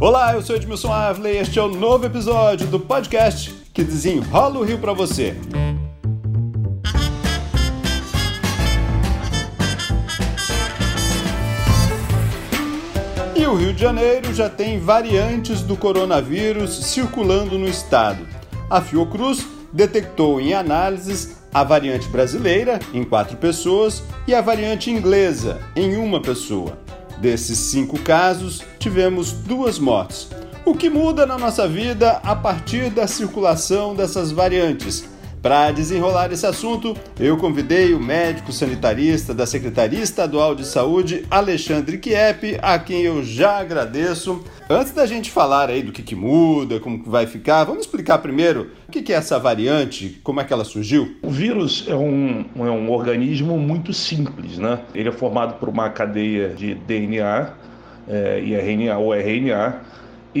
Olá, eu sou Edmilson Avley e este é o novo episódio do podcast que desenrola o Rio para você. E o Rio de Janeiro já tem variantes do coronavírus circulando no estado. A Fiocruz detectou em análises a variante brasileira em quatro pessoas e a variante inglesa em uma pessoa. Desses cinco casos, tivemos duas mortes. O que muda na nossa vida a partir da circulação dessas variantes? Para desenrolar esse assunto, eu convidei o médico sanitarista da Secretaria Estadual de Saúde, Alexandre Kiep, a quem eu já agradeço. Antes da gente falar aí do que, que muda, como que vai ficar, vamos explicar primeiro o que, que é essa variante, como é que ela surgiu? O vírus é um, é um organismo muito simples, né? Ele é formado por uma cadeia de DNA é, e RNA ou RNA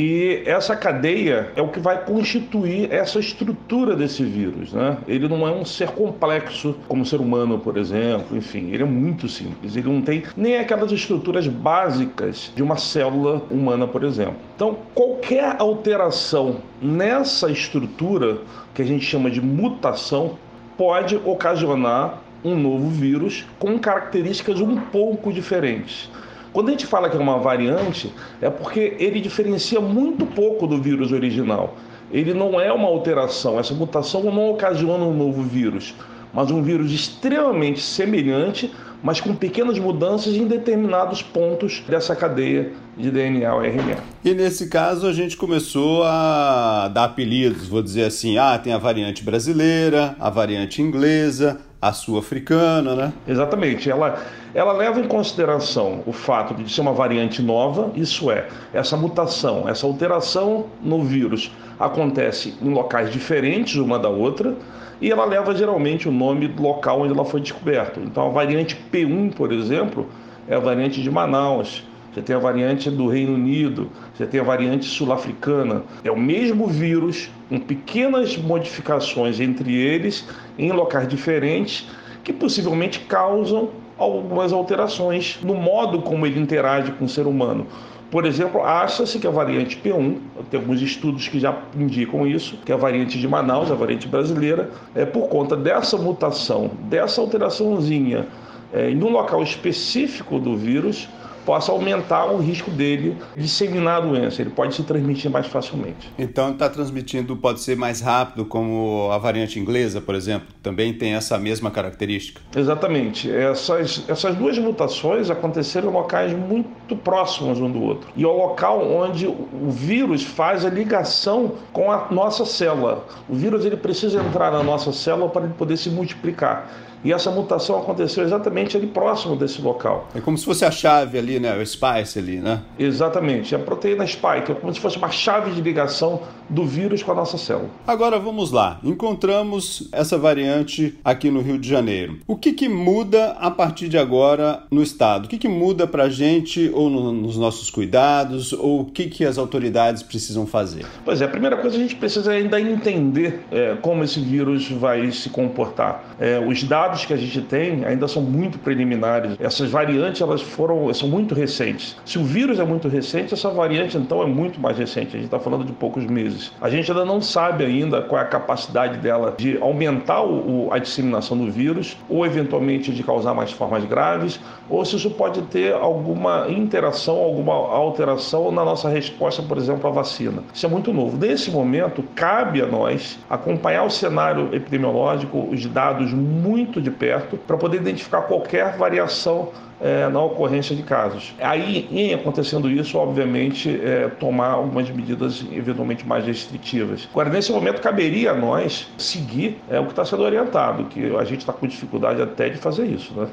e essa cadeia é o que vai constituir essa estrutura desse vírus. Né? Ele não é um ser complexo como o ser humano, por exemplo. Enfim, ele é muito simples. Ele não tem nem aquelas estruturas básicas de uma célula humana, por exemplo. Então, qualquer alteração nessa estrutura, que a gente chama de mutação, pode ocasionar um novo vírus com características um pouco diferentes. Quando a gente fala que é uma variante, é porque ele diferencia muito pouco do vírus original. Ele não é uma alteração, essa mutação não ocasiona um novo vírus, mas um vírus extremamente semelhante, mas com pequenas mudanças em determinados pontos dessa cadeia de DNA ou RNA. E nesse caso a gente começou a dar apelidos, vou dizer assim, ah, tem a variante brasileira, a variante inglesa, a sul-africana, né? Exatamente. Ela, ela leva em consideração o fato de ser uma variante nova, isso é, essa mutação, essa alteração no vírus acontece em locais diferentes uma da outra e ela leva geralmente o nome do local onde ela foi descoberta. Então a variante P1, por exemplo, é a variante de Manaus você tem a variante do Reino Unido, você tem a variante sul-africana. É o mesmo vírus, com pequenas modificações entre eles, em locais diferentes, que possivelmente causam algumas alterações no modo como ele interage com o ser humano. Por exemplo, acha-se que a variante P1, tem alguns estudos que já indicam isso, que a variante de Manaus, a variante brasileira, é por conta dessa mutação, dessa alteraçãozinha é, em um local específico do vírus, possa aumentar o risco dele disseminar a doença. Ele pode se transmitir mais facilmente. Então, está transmitindo, pode ser mais rápido, como a variante inglesa, por exemplo, também tem essa mesma característica? Exatamente. Essas, essas duas mutações aconteceram em locais muito próximos um do outro. E é o local onde o vírus faz a ligação com a nossa célula. O vírus ele precisa entrar na nossa célula para ele poder se multiplicar. E essa mutação aconteceu exatamente ali próximo desse local. É como se fosse a chave ali, né? O spice ali, né? Exatamente. A proteína spike é como se fosse uma chave de ligação do vírus com a nossa célula. Agora vamos lá. Encontramos essa variante aqui no Rio de Janeiro. O que, que muda a partir de agora no estado? O que, que muda para a gente ou no, nos nossos cuidados? Ou o que, que as autoridades precisam fazer? Pois é, a primeira coisa a gente precisa ainda entender é, como esse vírus vai se comportar. É, os dados que a gente tem ainda são muito preliminares. Essas variantes elas foram são muito recentes. Se o vírus é muito recente, essa variante então é muito mais recente. A gente está falando de poucos meses. A gente ainda não sabe ainda qual é a capacidade dela de aumentar o, a disseminação do vírus ou eventualmente de causar mais formas graves, ou se isso pode ter alguma interação, alguma alteração na nossa resposta, por exemplo, à vacina. Isso é muito novo. Nesse momento, cabe a nós acompanhar o cenário epidemiológico, os dados muito muito de perto para poder identificar qualquer variação é, na ocorrência de casos. Aí, em acontecendo isso, obviamente, é, tomar algumas medidas eventualmente mais restritivas. Agora, nesse momento, caberia a nós seguir é, o que está sendo orientado, que a gente está com dificuldade até de fazer isso. Né?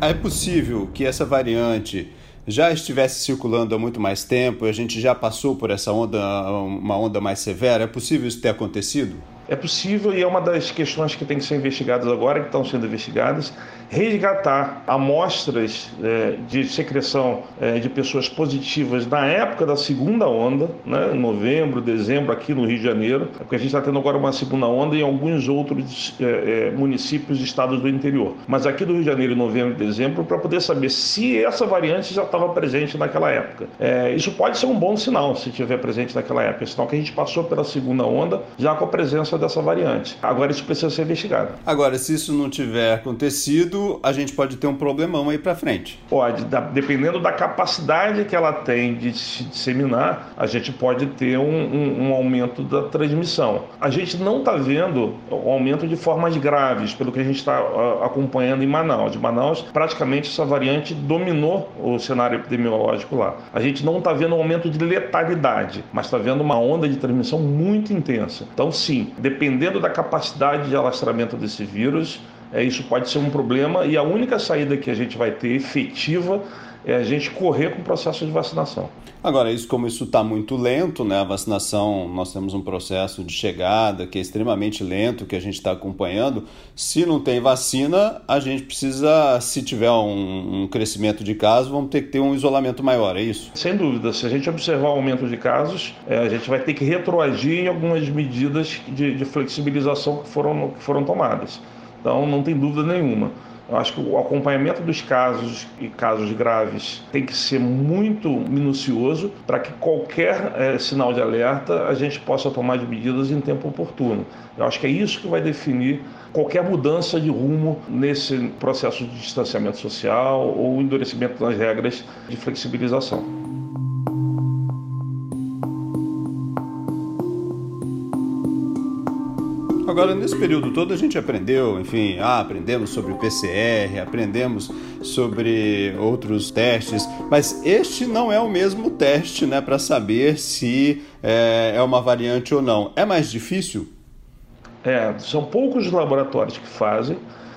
É possível que essa variante já estivesse circulando há muito mais tempo e a gente já passou por essa onda, uma onda mais severa? É possível isso ter acontecido? É possível e é uma das questões que tem que ser investigadas agora, que estão sendo investigadas, resgatar amostras é, de secreção é, de pessoas positivas na época da segunda onda, né, em novembro, dezembro, aqui no Rio de Janeiro, porque a gente está tendo agora uma segunda onda em alguns outros é, é, municípios e estados do interior. Mas aqui do Rio de Janeiro, em novembro e dezembro, para poder saber se essa variante já estava presente naquela época. É, isso pode ser um bom sinal se estiver presente naquela época, sinal que a gente passou pela segunda onda já com a presença dessa variante. Agora isso precisa ser investigado. Agora, se isso não tiver acontecido, a gente pode ter um problemão aí para frente. Pode, dependendo da capacidade que ela tem de se disseminar, a gente pode ter um, um, um aumento da transmissão. A gente não está vendo o aumento de formas graves, pelo que a gente está acompanhando em Manaus. Em Manaus, praticamente essa variante dominou o cenário epidemiológico lá. A gente não está vendo um aumento de letalidade, mas está vendo uma onda de transmissão muito intensa. Então, sim, dependendo da capacidade de alastramento desse vírus, é, isso pode ser um problema e a única saída que a gente vai ter efetiva é a gente correr com o processo de vacinação. Agora, isso como isso está muito lento, né? A vacinação, nós temos um processo de chegada que é extremamente lento, que a gente está acompanhando. Se não tem vacina, a gente precisa, se tiver um, um, crescimento de casos, vamos ter que ter um isolamento maior, é isso? Sem dúvida. Se a gente observar o aumento de casos, é, a gente vai ter que retroagir em algumas medidas de, de flexibilização que foram, que foram tomadas. Então, não tem dúvida nenhuma. Eu acho que o acompanhamento dos casos e casos graves tem que ser muito minucioso para que qualquer é, sinal de alerta a gente possa tomar de medidas em tempo oportuno. Eu acho que é isso que vai definir qualquer mudança de rumo nesse processo de distanciamento social ou endurecimento das regras de flexibilização. Agora, nesse período todo, a gente aprendeu, enfim, ah, aprendemos sobre o PCR, aprendemos sobre outros testes, mas este não é o mesmo teste, né, para saber se é, é uma variante ou não. É mais difícil? É, são poucos os laboratórios que fazem.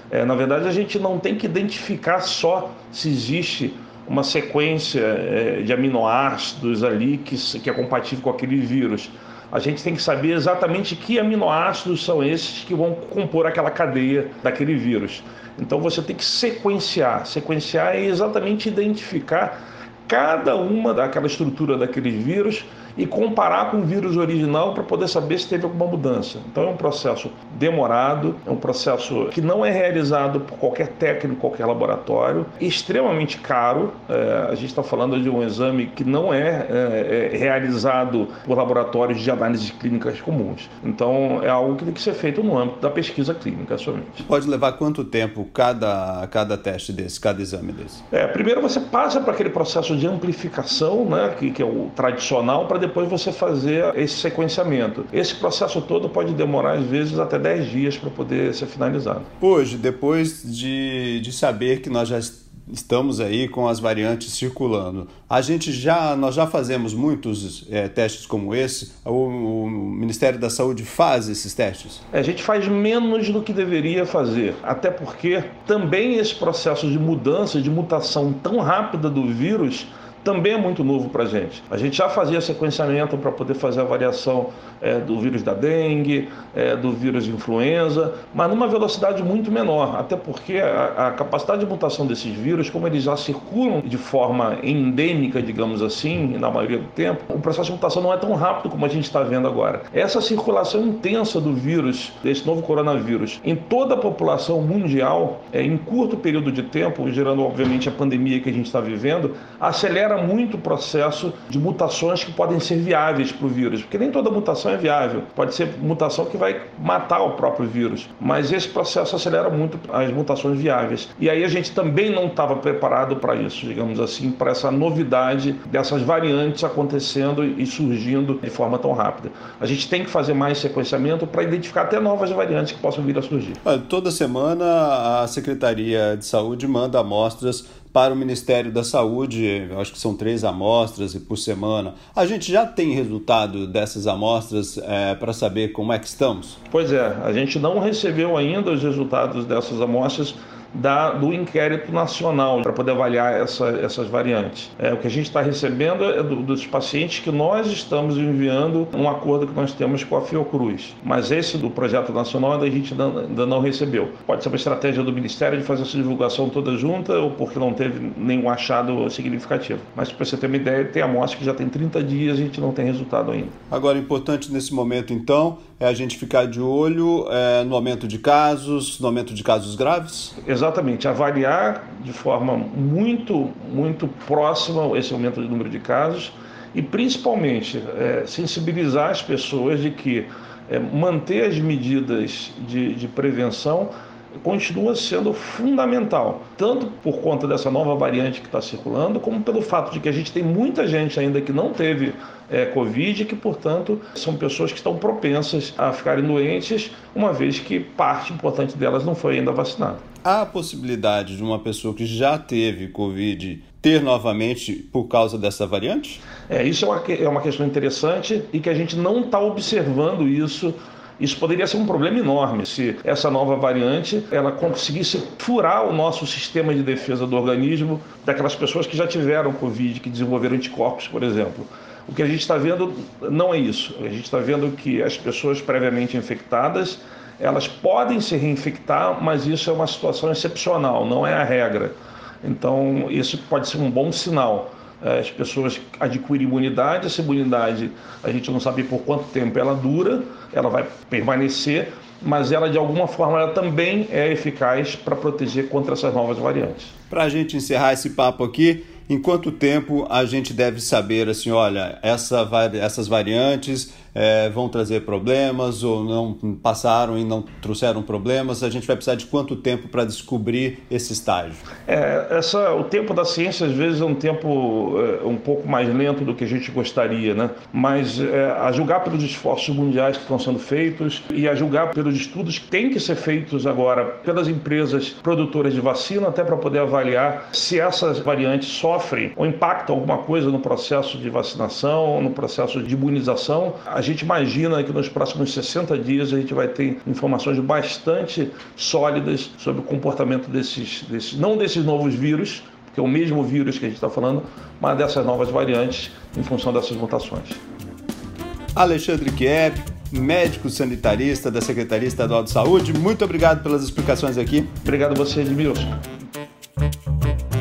É, na verdade, a gente não tem que identificar só se existe uma sequência é, de aminoácidos ali que, que é compatível com aquele vírus a gente tem que saber exatamente que aminoácidos são esses que vão compor aquela cadeia daquele vírus. Então você tem que sequenciar. Sequenciar é exatamente identificar cada uma daquela estrutura daquele vírus e comparar com o vírus original para poder saber se teve alguma mudança. Então é um processo demorado, é um processo que não é realizado por qualquer técnico, qualquer laboratório, extremamente caro. É, a gente está falando de um exame que não é, é, é, realizado por laboratórios de análises clínicas comuns. Então é algo que tem que ser feito no âmbito da pesquisa clínica somente. Pode levar quanto tempo cada, cada teste desse, cada exame desse? É, primeiro você passa para aquele processo de amplificação, né, que, que é o tradicional, para depois você fazer esse sequenciamento. Esse processo todo pode demorar, às vezes, até 10 dias para poder ser finalizado. Hoje, depois de, de saber que nós já estamos aí com as variantes circulando. A gente já, nós já fazemos muitos é, testes como esse. O, o, Ministério da Saúde faz esses testes? A gente faz menos do que deveria fazer, até porque também esse processo de mudança, de mutação tão rápida do vírus também é muito novo para a gente. A gente já fazia sequenciamento para poder fazer a variação é, do vírus da dengue, é, do vírus influenza, mas numa velocidade muito menor, até porque a, a, capacidade de mutação desses vírus, como eles já circulam de forma endêmica, digamos assim, na maioria do tempo, o processo de mutação não é tão rápido como a gente está vendo agora. Essa circulação intensa do vírus, desse novo coronavírus, em toda a população mundial, é, em curto período de tempo, gerando obviamente a pandemia que a gente está vivendo, acelera acelera muito o processo de mutações que podem ser viáveis para o vírus, porque nem toda mutação é viável. Pode ser mutação que vai matar o próprio vírus, mas esse processo acelera muito as mutações viáveis. E aí a gente também não estava preparado para isso, digamos assim, para essa novidade dessas variantes acontecendo e surgindo de forma tão rápida. A gente tem que fazer mais sequenciamento para identificar até novas variantes que possam vir a surgir. Toda semana a Secretaria de Saúde manda amostras para o Ministério da Saúde, acho que são três amostras por semana. A gente já tem resultado dessas amostras é, para saber como é que estamos? Pois é, a gente não recebeu ainda os resultados dessas amostras da, do inquérito nacional para poder avaliar essa, essas variantes. É, o que a gente está recebendo é do, dos pacientes que nós estamos enviando um acordo que nós temos com a Fiocruz. Mas esse do projeto nacional a gente ainda, ainda não recebeu. Pode ser uma estratégia do Ministério de fazer essa divulgação toda junta ou porque não teve nenhum achado significativo. Mas para você ter uma ideia, tem amostra que já tem 30 dias e a gente não tem resultado ainda. Agora, importante nesse momento, então, é a gente ficar de olho é, no aumento de casos, no aumento de casos graves? Exatamente, avaliar de forma muito, muito próxima esse aumento de número de casos e principalmente é, sensibilizar as pessoas de que é, manter as medidas de, de prevenção continua sendo fundamental, tanto por conta dessa nova variante que está circulando, como pelo fato de que a gente tem muita gente ainda que não teve é, Covid e que, portanto, são pessoas que estão propensas a ficarem doentes, uma vez que parte importante delas não foi ainda vacinada. Há a possibilidade de uma pessoa que já teve Covid ter novamente por causa dessa variante? É, isso é uma, é uma questão interessante e que a gente não está observando isso isso poderia ser um problema enorme se essa nova variante ela conseguisse furar o nosso sistema de defesa do organismo daquelas pessoas que já tiveram Covid, que desenvolveram anticorpos, por exemplo. O que a gente está vendo não é isso. A gente está vendo que as pessoas previamente infectadas elas podem se reinfectar, mas isso é uma situação excepcional, não é a regra. Então, isso pode ser um bom sinal. As pessoas adquirem imunidade, essa imunidade a gente não sabe por quanto tempo ela dura, ela vai permanecer, mas ela de alguma forma ela também é eficaz para proteger contra essas novas variantes. Para a gente encerrar esse papo aqui, em quanto tempo a gente deve saber assim, olha, essa, essas variantes é, vão trazer problemas ou não passaram e não trouxeram problemas? A gente vai precisar de quanto tempo para descobrir esse estágio? É, essa, o tempo da ciência às vezes é um tempo é, um pouco mais lento do que a gente gostaria, né? Mas é, a julgar pelos esforços mundiais que estão sendo feitos e a julgar pelos estudos que têm que ser feitos agora pelas empresas produtoras de vacina, até para poder avaliar se essas variantes sofrem ou impactam alguma coisa no processo de vacinação, no processo de imunização, a gente imagina que nos próximos 60 dias a gente vai ter informações bastante sólidas sobre o comportamento desses, desses não desses novos vírus, que é o mesmo vírus que a gente está falando, mas dessas novas variantes em função dessas mutações. Alexandre Kiep, médico sanitarista da Secretaria Estadual de Saúde, muito obrigado pelas explicações aqui. Obrigado a você, Edmilson.